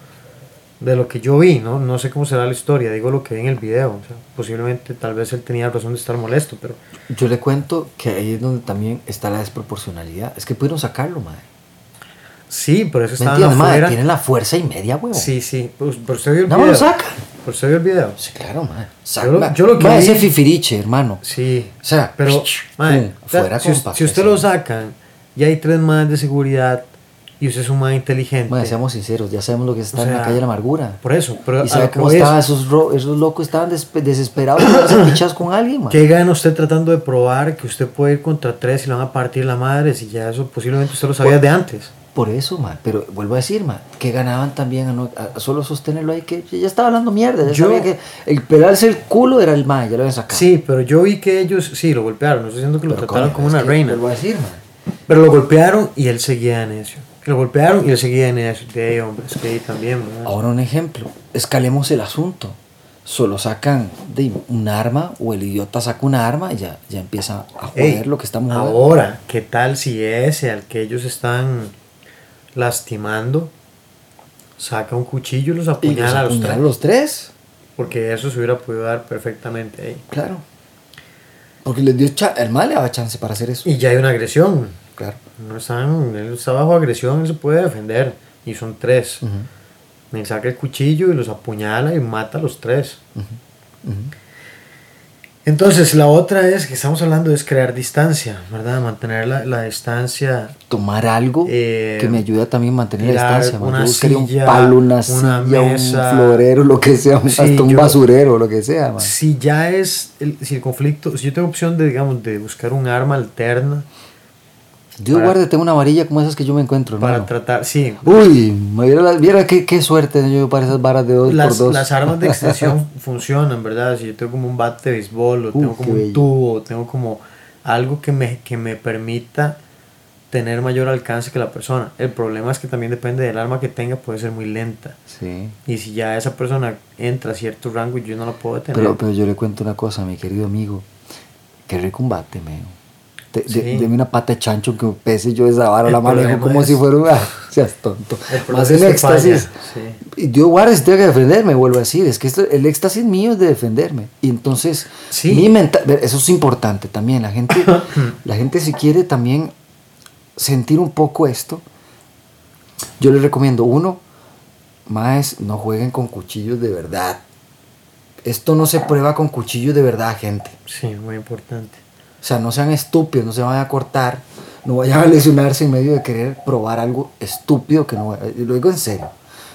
de lo que yo vi, ¿no? No sé cómo será la historia, digo lo que vi en el video. O sea, posiblemente tal vez él tenía razón de estar molesto, pero Yo le cuento que ahí es donde también está la desproporcionalidad. Es que pudieron sacarlo, madre. sí, pero eso ¿Me estaba entiendes, madre? Tienen la fuerza y media, huevo. Sí, sí, pues, pero usted vio el No, video. lo saca. Pero usted vio el video. Sí, claro, madre. Yo lo- yo lo que Madre, vi- ese fifiriche, hermano. Sí. O sea, pero, pum, sea, fuera, si, compa, si usted lo sí. sacan y hay tres más de seguridad y usted es un más inteligente. Madre, seamos sinceros, ya sabemos lo que está O en la calle de la amargura. Por eso, pero ¿Y sabe lo que cómo voy es, estaban esos, esos locos? Estaban desesperados por pichas con alguien, man. ¿Qué gana usted tratando de probar que usted puede ir contra tres y le van a partir la madre si ya eso posiblemente usted lo sabía de antes? Por eso, man. Pero vuelvo a decir, man, que ganaban también a, no- a- solo sostenerlo ahí, que ya estaba hablando mierda. Ya Yo- sabía que el pelarse el culo era el man, ya lo habían sacado. Sí, pero yo vi que ellos sí lo golpearon, no estoy diciendo que lo Pero, trataron coño, como una reina. Vuelvo a decir, man. Pero lo golpearon y él seguía en Lo golpearon y él seguía en que ahí también, ¿verdad? Ahora un ejemplo. Escalemos el asunto. solo sacan de un arma o el idiota saca un arma y ya, ya empieza a joder Ey, lo que estamos jugando. Ahora, ¿qué tal si ese al que ellos están lastimando saca un cuchillo y los apuñala a los tres? los tres, Porque eso se hubiera podido dar perfectamente ahí. claro. Porque les dio el mal le daba chance para hacer eso. Y ya hay una agresión. Claro. No están, él está bajo agresión, él se puede defender. Y son tres. Ujú, Me saca el cuchillo y los apuñala y mata a los tres. Entonces, la otra es que estamos hablando es crear distancia, ¿verdad? Mantener la, la distancia. Tomar algo Eh, que me ayude a también mantener la distancia. una Yo buscaría un silla, palo, una, una silla, mesa. un florero, lo que sea, Sí, hasta un yo- basurero, lo que sea. man. Si ya es, el, si el conflicto, si yo tengo opción de, digamos, de buscar un arma alterna Dios para- guarde, tengo una varilla como esas que yo me encuentro, para hermano. tratar, sí, Uy, me viera, viera qué, qué suerte yo para esas varas de dos las, por dos. las armas de extensión funcionan, ¿verdad? Si yo tengo como un bate de béisbol, o tengo como un bello. tubo, o tengo como algo que me, que me permita tener mayor alcance que la persona. El problema es que también depende del arma que tenga, puede ser muy lenta. Sí. Y si ya esa persona entra a cierto rango, yo no la puedo detener. Pero, pero yo le cuento una cosa, mi querido amigo. Qué rico un bate, meo. De, Sí. una pata de chancho que me pese yo esa vara, El la manejo como es- si fuera un... ah, seas tonto. El Más que éxtasis. falla, Y Dios guarde si tengo que defenderme, vuelvo a decir. Es que esto- el éxtasis mío es de defenderme. Y entonces, Sí. mi menta- eso es importante también. La gente, la gente si quiere también sentir un poco esto, yo les recomiendo, uno, más no jueguen con cuchillos de verdad. Esto no se prueba con cuchillos de verdad, gente. Sí, muy importante. O sea, no sean estúpidos, no se vayan a cortar, no vayan a lesionarse en medio de querer probar algo estúpido que no... eh, Lo digo en serio.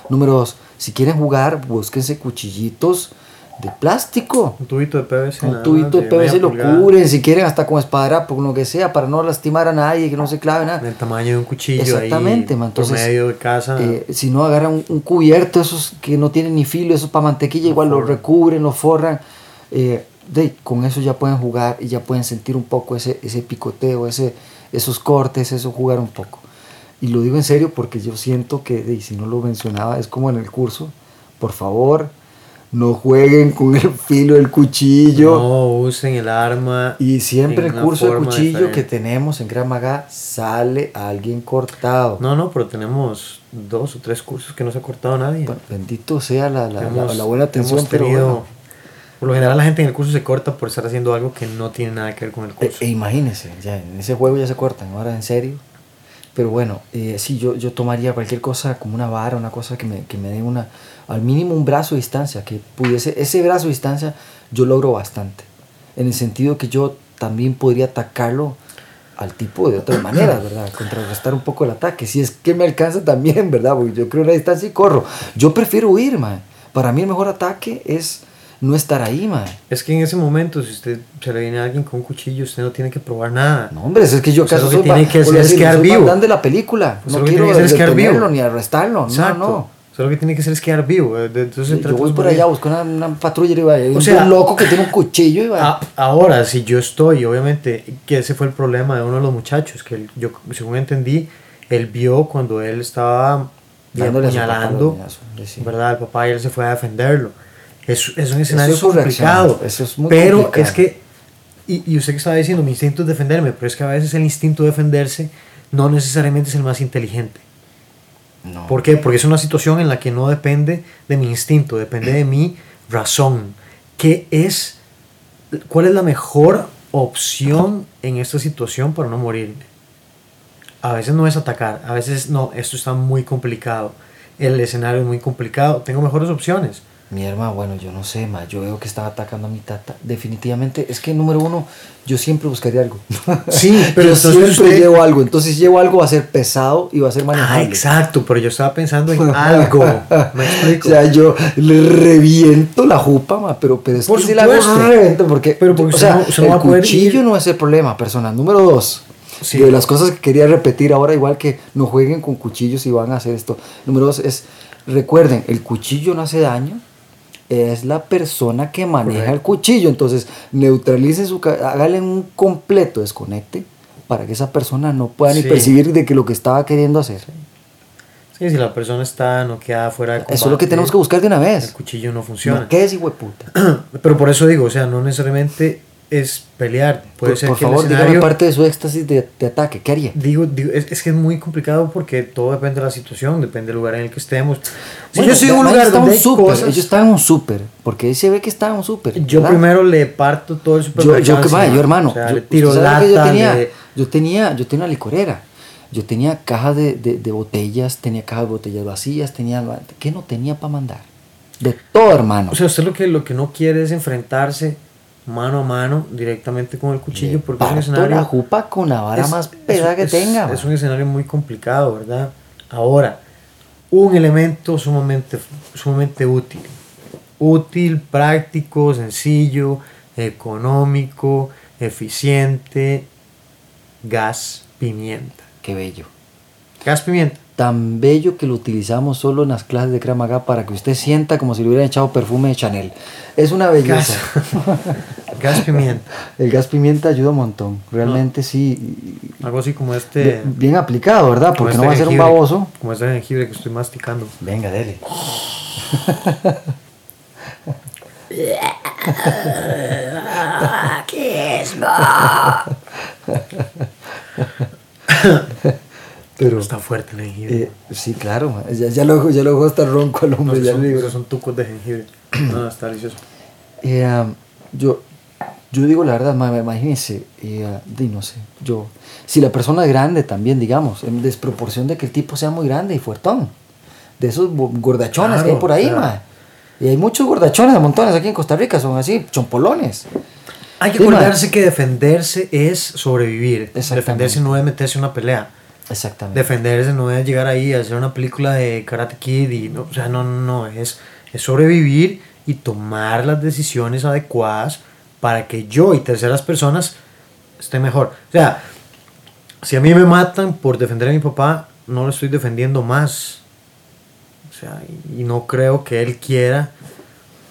Número dos, si quieren jugar, búsquense cuchillitos de plástico. Un tubito de PVC. Un tubito de PVC lo pulgada, cubren, si quieren hasta con espadra, por lo que sea, para no lastimar a nadie, que no se clave nada. Del tamaño de un cuchillo Exactamente, ahí man, por entonces, medio de casa. Eh, si no, agarran un, un cubierto, esos que no tienen ni filo, esos para mantequilla, Lo igual lo forran. recubren, lo forran. Eh, de, con eso ya pueden jugar y ya pueden sentir un poco ese, ese picoteo, ese, esos cortes, eso jugar un poco. Y lo digo en serio porque yo siento que, de, y si no lo mencionaba, es como en el curso, por favor, no jueguen con el filo del cuchillo. no usen el arma. Y siempre el curso de cuchillo que tenemos en Gran sale alguien cortado. No, no, pero tenemos dos o tres cursos que no se ha cortado nadie. Bueno, bendito sea la, la, la- Hemos- la buena atención, hemos pero tenido- bueno. Por lo general la gente en el curso se corta por estar haciendo algo que no tiene nada que ver con el E, curso. e imagínense, ya en ese juego ya se cortan, ahora en serio. Pero bueno, eh, sí, yo, yo tomaría cualquier cosa como una vara, una cosa que me, que me dé una, al mínimo un brazo de distancia, que pudiese, ese brazo de distancia yo logro bastante. En el sentido que yo también podría atacarlo al tipo de otras maneras, ¿verdad? Contrarrestar un poco el ataque. Si es que me alcanza también, ¿verdad? Porque yo creo una distancia y corro. Yo prefiero huir, man. Para mí el mejor ataque es no estar ahí, man. Es que en ese momento, si usted se le viene a alguien con un cuchillo, usted no tiene que probar nada. No, hombre, es que yo acaso lo que tiene que hacer es quedar vivo. De la película. No que quiero que es detenerlo vivo. ni arrestarlo. Exacto. No, no. Usted lo que tiene que hacer es quedar vivo. eh, Entonces Yo voy por allá, busco una, una patrulla y va, O un sea, loco que tiene un cuchillo y va. A- ahora, si yo estoy, obviamente, que ese fue el problema de uno de los muchachos, que él- yo, según entendí, él vio cuando él estaba apuñalando. ¿verdad? El papá y él se fue a defenderlo. Es, es un escenario es su reacción, complicado. eso es muy pero complicado. es que, y, y usted que estaba diciendo, mi instinto es defenderme, pero es que a veces el instinto de defenderse no necesariamente es el más inteligente. no. ¿Por qué? Porque es una situación en la que no depende de mi instinto, depende de mi razón. ¿Qué es, cuál es la mejor opción en esta situación para no morirme? A veces no es atacar, a veces no, esto está muy complicado, el escenario es muy complicado, tengo mejores opciones. Mi hermano, bueno, yo no sé, ma, yo veo que estaba atacando a mi tata. Definitivamente, es que número uno, yo siempre buscaría algo. Sí, pero yo siempre usted- llevo algo. Entonces, si llevo algo, va a ser pesado y va a ser manejable. Ah, exacto, pero yo estaba pensando en algo, me explico. O sea, yo le reviento la jupa, ma, pero, pero es Por que si la reviento porque, Pero porque o sea, no- el cuchillo ir- no es el problema, persona. Número dos, Sí. de las cosas que quería repetir ahora, igual que no jueguen con cuchillos y van a hacer esto. Número dos es, recuerden, el cuchillo no hace daño, es la persona que maneja el cuchillo. Entonces, neutralicen su, háganle un completo desconecte para que esa persona no pueda ni percibir de que lo que estaba queriendo hacer. Sí, si la persona está noqueada fuera de Eso es lo que combate, tenemos que buscar de una El vez. cuchillo no funciona. ¿Qué es, hijo de puta? Pero por eso digo, o sea, no necesariamente es pelear. Puede Por, ser por que favor, dígame parte de su éxtasis de, de ataque. ¿Qué haría? Digo, digo, es, es que es muy complicado porque todo depende de la situación, depende del lugar en el que estemos. Si Bueno, yo en un lugar donde súper, cosas, ellos estaban en un súper, porque ahí se ve que estaban en un súper. yo ¿verdad? primero le parto todo el yo, supermercado. yo, que hermano, O sea, yo, le tiro yo lata, tenía, le- yo tenía, yo tenía una licorera, yo tenía cajas de, de, de botellas, tenía cajas de botellas vacías, tenía, ¿qué no tenía para mandar? De todo, hermano. O sea, usted lo que, lo que no quiere es enfrentarse mano a mano directamente con el cuchillo porque es un escenario... la jupa con la vara es- más es- pesada que es- tenga. Es un escenario muy complicado, ¿verdad? Ahora, un elemento sumamente, sumamente útil. Útil, práctico, sencillo, económico, eficiente. Gas pimienta. Qué bello. Gas pimienta. Tan bello que lo utilizamos solo en las clases de Kramaga para que usted sienta como si le hubieran echado perfume de Chanel. Es una belleza. Gas pimienta. El gas pimienta ayuda un montón. Realmente sí. Algo así como este... Bien, bien aplicado, ¿verdad? Porque este no va a ser un baboso. Como este jengibre que estoy masticando. Venga, dele. Pero, Está fuerte el jengibre. eh, sí, claro. Ya, ya lo, ya lo hasta ronco al No, hombre. esos ya son, le digo. esos son tucos de jengibre. No, está delicioso. Eh, yo, yo digo la verdad, ma- imagínense, eh, uh, di, no sé, yo, si la persona es grande también, digamos, en desproporción de que el tipo sea muy grande y fuertón, de esos gordachones que hay Claro, por ahí, claro. ma. Y hay muchos gordachones a montones aquí en Costa Rica, son así, chompolones. Hay que Sí, ma. acordarse que defenderse es sobrevivir. Defenderse no es meterse en una pelea. Exactamente. Defenderse no es llegar ahí a hacer una película de Karate Kid y no, o sea, no, no, no, es, es sobrevivir y tomar las decisiones adecuadas para que yo y terceras personas estén mejor. O sea, si a mí me matan por defender a mi papá, no lo estoy defendiendo más. O sea, y, no creo que él quiera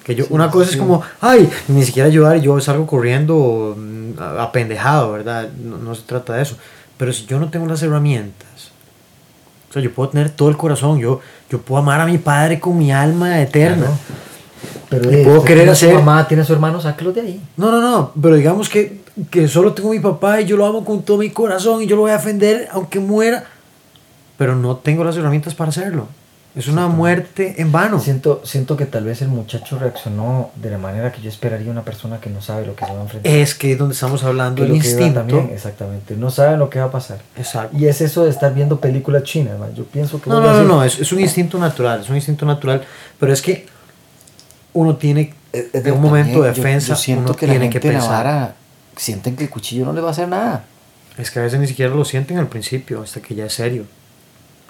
que yo... una cosa es como, ay, ni siquiera ayudar y yo salgo corriendo mm, apendejado, ¿verdad? No, no se trata de eso. Pero si yo no tengo las herramientas, o sea, yo puedo tener todo el corazón, yo, yo puedo amar a mi padre con mi alma eterna. Claro. Pero eh, puedo querer a su hacer- mamá, tiene a su hermano, sáquelos de ahí. No, no, no, pero digamos que, que solo tengo a mi papá y yo lo amo con todo mi corazón y yo lo voy a defender aunque muera, pero no tengo las herramientas para hacerlo. Es una muerte en vano. Siento, siento que tal vez el muchacho reaccionó de la manera que yo esperaría una persona que no sabe lo que se va a enfrentar. Es que es donde estamos hablando del instinto. también, exactamente. No sabe lo que va a pasar. Exacto. Y es eso de estar viendo películas chinas, man. Yo pienso que... No, no, no, no, es, es un instinto natural, es un instinto natural, pero es que uno tiene, es en un de- momento de yo- defensa, yo siento uno que tiene que gente pensar. Navarra sienten que el cuchillo no le va a hacer nada. Es que a veces ni siquiera lo sienten al principio, hasta que ya es serio.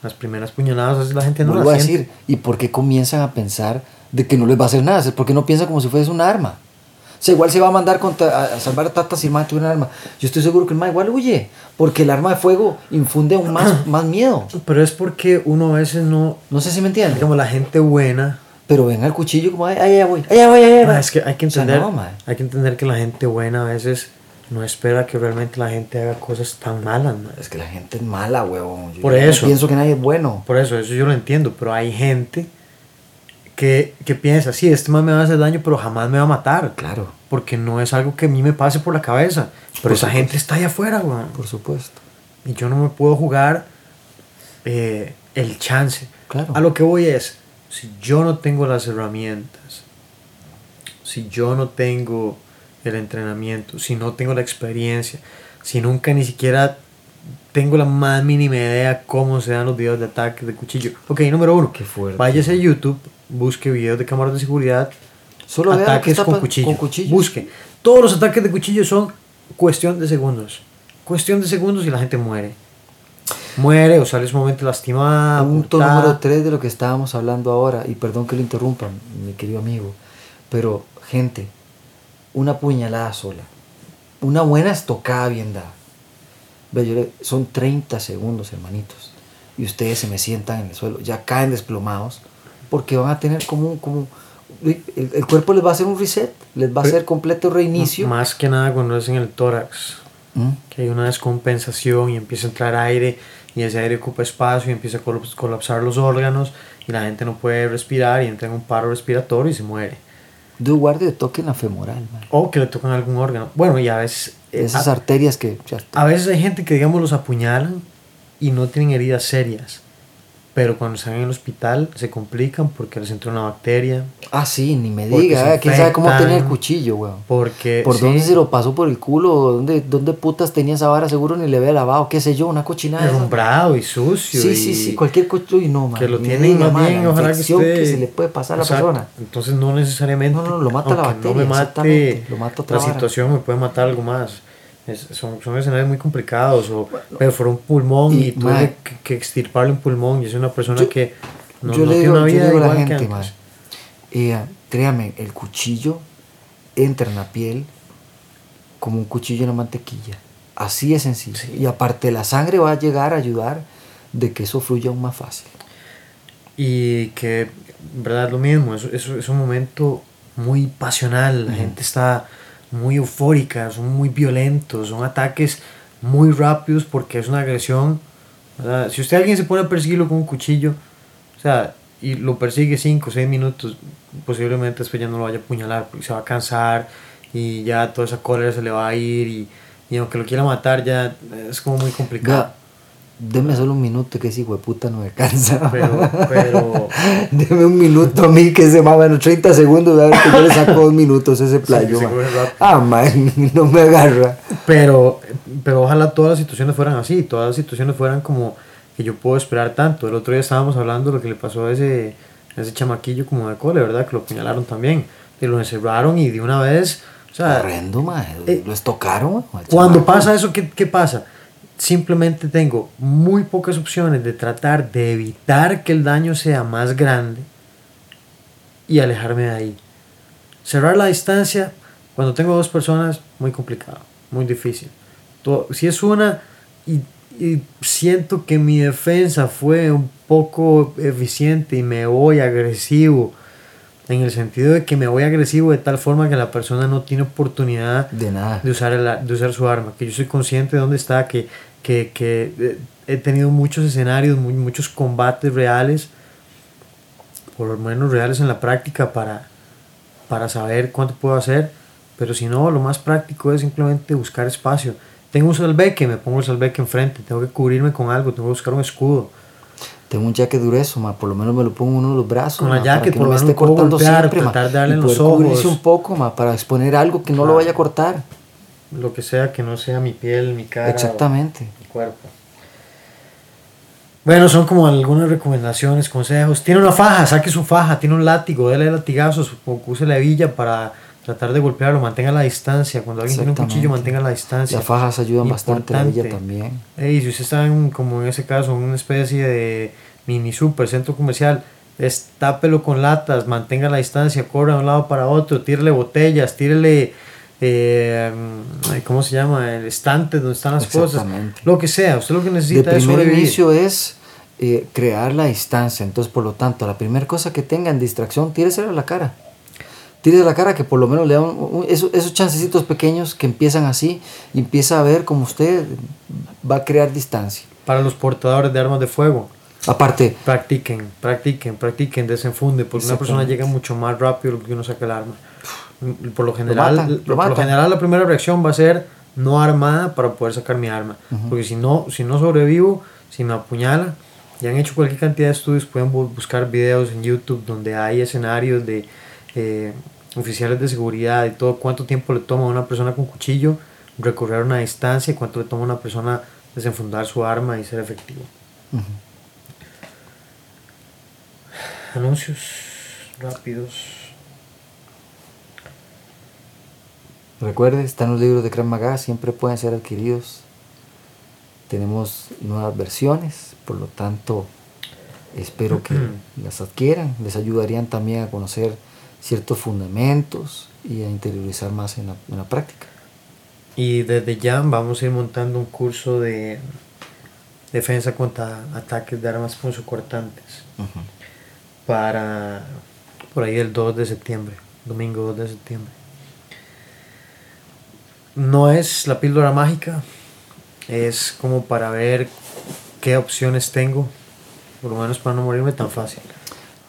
Las primeras puñaladas, a veces la gente no a las siente. decir, ¿y por qué comienzan a pensar de que no les va a hacer nada? Es porque no piensa como si fuese un arma. O sea, igual se va a mandar contra, a, a salvar a tatas si el tuviera un arma. Yo estoy seguro que el mae igual huye, porque el arma de fuego infunde aún más, más miedo. Pero es porque uno a veces no, No sé si me entienden. digamos, la gente buena Pero ven al cuchillo como, ay, ay, ay, voy, ay, ay, voy, ay, ay. Ah, es que hay que O sea, entender, no, hay que entender que la gente buena a veces no espera que realmente la gente haga cosas tan malas. mae. Es que la gente es mala, huevón. Yo Por no eso. pienso que nadie es bueno. Por eso, eso yo lo entiendo, pero hay gente que, que piensa, sí, este man me va a hacer daño, pero jamás me va a matar. Claro, Porque no es algo que a mí me pase por la cabeza. Pero Por esa supuesto. gente está allá afuera, weón. por supuesto. Y yo no me puedo jugar eh, el chance. Claro. A lo que voy es, si yo no tengo las herramientas, si yo no tengo el entrenamiento, si no tengo la experiencia, si nunca ni siquiera tengo la más mínima idea cómo se dan los videos de ataque de cuchillo. Ok, número uno, Qué fuerte. váyase a YouTube, busque videos de cámaras de seguridad, Solo ataques con cuchillo. con cuchillos. Busque. Todos los ataques de cuchillo son cuestión de segundos. Cuestión de segundos y la gente muere. Muere o sale sumamente lastimada. Punto número 3 de lo que estábamos hablando ahora, y perdón que lo interrumpa, mi querido amigo, pero gente, una puñalada sola, una buena estocada bien dada. Le- son 30 segundos, hermanitos, y ustedes se me sientan en el suelo, ya caen desplomados, porque van a tener como un... Como, el, el cuerpo les va a hacer un reset, les va a hacer completo reinicio. Más que nada cuando es en el tórax. ¿Mm? que hay una descompensación y empieza a entrar aire y ese aire ocupa espacio y empieza a colaps- colapsar los órganos y la gente no puede respirar y entra en un paro respiratorio y se muere. De guardia de toque en la femoral, man. O que le tocan algún órgano. Bueno, y a veces... Esas a, arterias que ya a veces hay gente que, digamos, los apuñalan y no tienen heridas serias. Pero cuando están en el hospital se complican porque les entra una bacteria, Ah, sí, ni me diga. eh, ¿Quién sabe cómo tenía el cuchillo, weón? porque... ¿Por sí, dónde se lo pasó por el culo? ¿Dónde, ¿Dónde putas tenía esa vara? Seguro ni le había lavado, qué sé yo, una cochinada. Herrumbrado y sucio. Sí, y- sí, sí, cualquier cuchillo y no, man. que lo tienen más bien, ojalá que usted... que se le puede pasar a la Exacto. persona. Entonces no necesariamente... No, no, lo mata la bacteria, no me mate, exactamente, lo mata otra la vara. situación me puede matar algo más. Es- son, son escenarios muy complicados. O perforó un pulmón y, y, tuve mae, que, que extirparle un pulmón. Y es una persona yo- que no, yo no le tiene digo, una yo vida digo a la que gente, antes. eh, créame, el cuchillo entra en la piel como un cuchillo en la mantequilla. Así es sencillo. Y aparte la sangre va a llegar a ayudar de que eso fluya aún más fácil. Y que, verdad, lo mismo. Es, es, es un momento muy pasional. La gente está muy eufórica, son muy violentos, son ataques muy rápidos porque es una agresión. ¿verdad? Si usted alguien se pone a perseguirlo con un cuchillo, o sea, y lo persigue 5 o 6 minutos, posiblemente después ya no lo vaya a apuñalar porque se va a cansar y ya toda esa cólera se le va a ir y, y aunque lo quiera matar ya es como muy complicado. Deme solo un minuto que ese hijo de puta no me cansa. Pero, pero Deme un minuto a mí que se va, bueno, 30 segundos, a ver que yo le saco dos minutos ese playo. sí, man. ah, man, no me agarra. Pero, pero ojalá todas las situaciones fueran así, todas las situaciones fueran como que yo puedo esperar tanto. El otro día estábamos hablando de lo que le pasó a ese, a ese chamaquillo como de cole, ¿verdad? Que lo apuñalaron también. Y lo encerraron y de una vez, o sea, Horrendo, man. eh, Lo estocaron, man, al cuando pasa eso, ¿qué, ¿qué pasa? Simplemente tengo muy pocas opciones de tratar de evitar que el daño sea más grande y alejarme de ahí. Cerrar la distancia cuando tengo dos personas, muy complicado, muy difícil. To- Si es una y, y siento que mi defensa fue un poco eficiente y me voy agresivo, en el sentido de que me voy agresivo de tal forma que la persona no tiene oportunidad De nada. de usar, el, de usar su arma, que yo soy consciente de dónde está, que, que, que eh, he tenido muchos escenarios, mu- muchos combates reales, por lo menos reales en la práctica para, para saber cuánto puedo hacer, pero si no, lo más práctico es simplemente buscar espacio. Tengo un salveque, me pongo el salveque enfrente, tengo que cubrirme con algo, tengo que buscar un escudo. Tengo un jacket grueso, ma, por lo menos me lo pongo uno de los brazos. Con la ma, para jacket que por no lo me esté cortando golpear, siempre, ma, tratar de darle y en los cubrirse ojos. un poco, ma, para exponer algo que no lo Claro. vaya a cortar. Lo que sea que no sea mi piel, mi cara. Exactamente. mi cuerpo. Bueno, son como algunas recomendaciones, consejos. Tiene una faja, saque su faja, tiene un látigo, déle latigazos, use la hebilla para tratar de golpearlo, mantenga la distancia. Cuando alguien tiene un cuchillo, mantenga la distancia. Las fajas ayudan bastante, la Importante. villa también. Ey, si usted está en, como en ese caso, en una especie de mini super centro comercial, destápelo con latas, mantenga la distancia, corra de un lado para otro, tírele botellas, tírele, eh, ¿cómo se llama? El estante donde están las cosas. Lo que sea, usted lo que De necesita es primer sobrevivir. inicio es eh, crear la distancia. Entonces, por lo tanto, la primera cosa que tenga en distracción, tíresela a la cara. Tírese a la cara que por lo menos le da un- un- esos, esos chancecitos pequeños que empiezan así y empieza a ver como usted va a crear distancia. Para los portadores de armas de fuego, Aparte, practiquen, practiquen, practiquen, desenfunde, porque una persona llega mucho más rápido que uno saca el arma. Por lo general, matan, lo por lo general la primera reacción va a ser no armada para poder sacar mi arma, porque si no, si no sobrevivo, si me apuñala, ya han hecho cualquier cantidad de estudios, pueden bu- buscar videos en YouTube donde hay escenarios de eh, oficiales de seguridad y todo, cuánto tiempo le toma a una persona con cuchillo recorrer una distancia, y cuánto le toma a una persona desenfundar su arma y ser efectivo. Anuncios rápidos. recuerde, están los libros de Krav Maga, siempre pueden ser adquiridos. Tenemos nuevas versiones, por lo tanto, espero que las adquieran. Les ayudarían también a conocer ciertos fundamentos y a interiorizar más en la, en la práctica. Y desde ya vamos a ir montando un curso de defensa contra ataques de armas punzocortantes para por ahí el 2 de septiembre, domingo 2 de septiembre. no es la píldora mágica, es como para ver qué opciones tengo, por lo menos para no morirme tan fácil.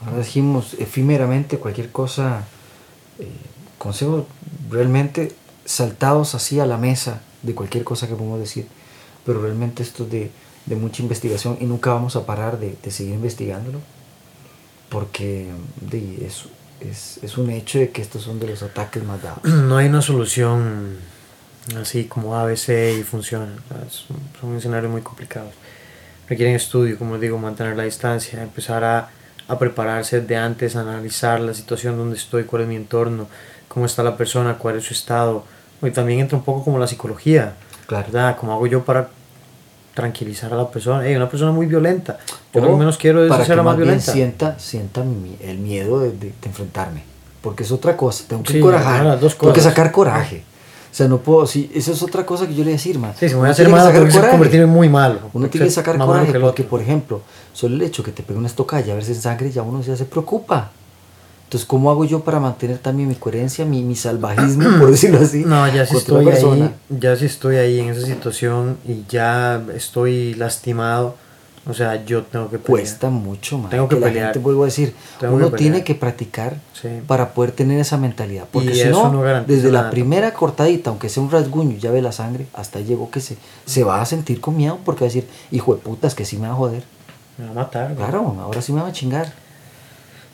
Ahora dijimos efímeramente cualquier cosa, eh, consejos realmente saltados así a la mesa de cualquier cosa que podemos decir, pero realmente esto es de, de mucha investigación y nunca vamos a parar de, de seguir investigándolo, porque de, es, es, es un hecho de que estos son de los ataques más dados. No hay una solución así como ABC y funciona. Son, son escenarios muy complicados. Requieren estudio, como digo, mantener la distancia, empezar a, a prepararse de antes, analizar la situación donde estoy, cuál es mi entorno, cómo está la persona, cuál es su estado. Y también entra un poco como la psicología, Claro. ¿verdad? ¿Cómo hago yo para tranquilizar a la persona? Hey, una persona muy violenta. Yo lo menos quiero es para que más bien sienta, sienta el miedo de, de- de enfrentarme. Porque es otra cosa, tengo que Sí, encorajar, las dos tengo que sacar coraje. O sea, no puedo, sí, esa es otra cosa que yo le voy a decir, man. Sí, si me voy a hacer malo, sacar coraje. convertirme en muy malo. Uno tiene que sacar coraje porque, por ejemplo, solo el hecho que te pegue una estocada y a verse en sangre, ya uno ya se preocupa. Entonces, ¿cómo hago yo para mantener también mi coherencia, mi, mi salvajismo, por decirlo así? No, ya si estoy ahí, ya si estoy ahí en esa situación y ya estoy lastimado, o sea, yo tengo que pelear. Cuesta mucho más. Tengo que la pelear. gente, vuelvo a decir, Tengo uno que tiene que practicar Sí. para poder tener esa mentalidad. Porque Y si eso no, no desde la primera cortadita, aunque sea un rasguño ya ve la sangre, hasta llegó que se, se va a sentir con miedo porque va a decir, hijo de putas, que sí me va a joder. Me va a matar. Claro, ahora sí me va a chingar.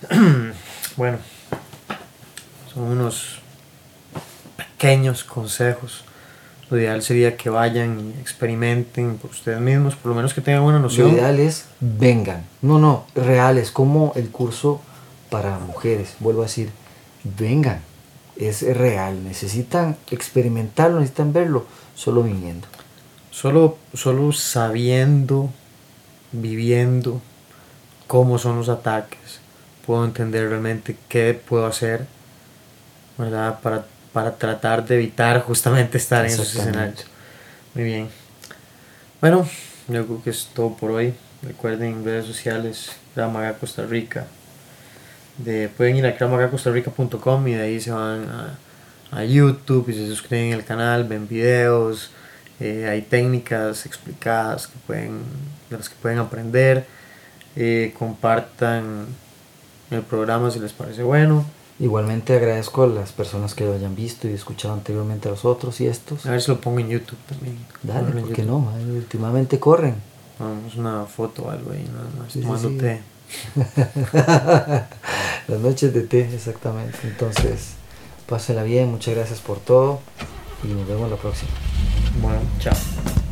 Bueno, son unos pequeños consejos. Lo ideal sería que vayan y experimenten por ustedes mismos, por lo menos que tengan una Lo noción. ideal es vengan. No, no, real, es como el curso para mujeres. Vuelvo a decir, vengan. Es real. Necesitan experimentarlo, necesitan verlo, solo viniendo. Solo, solo sabiendo, viviendo cómo son los ataques, puedo entender realmente qué puedo hacer, ¿verdad? Para, para tratar de evitar justamente estar en esos escenarios. Muy bien. Bueno, yo creo que es todo por hoy. Recuerden redes sociales, Gramaga Costa Rica. De, pueden ir a gramagacostarrica.com y de ahí se van a, a YouTube y se suscriben al canal, ven videos, eh, hay técnicas explicadas que pueden, de las que pueden aprender. eh, compartan el programa si les parece bueno. Igualmente agradezco a las personas que lo hayan visto y escuchado anteriormente a los otros y estos. A ver si lo pongo en YouTube también. Dale, Ponlo en ¿por qué YouTube. no? man? Últimamente corren. Vamos una foto o algo ahí, nada más, sí, tomando sí. té. Las noches de té, exactamente. Entonces, pásela bien, muchas gracias por todo y nos vemos la próxima. Bueno, chao.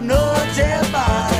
Noche va,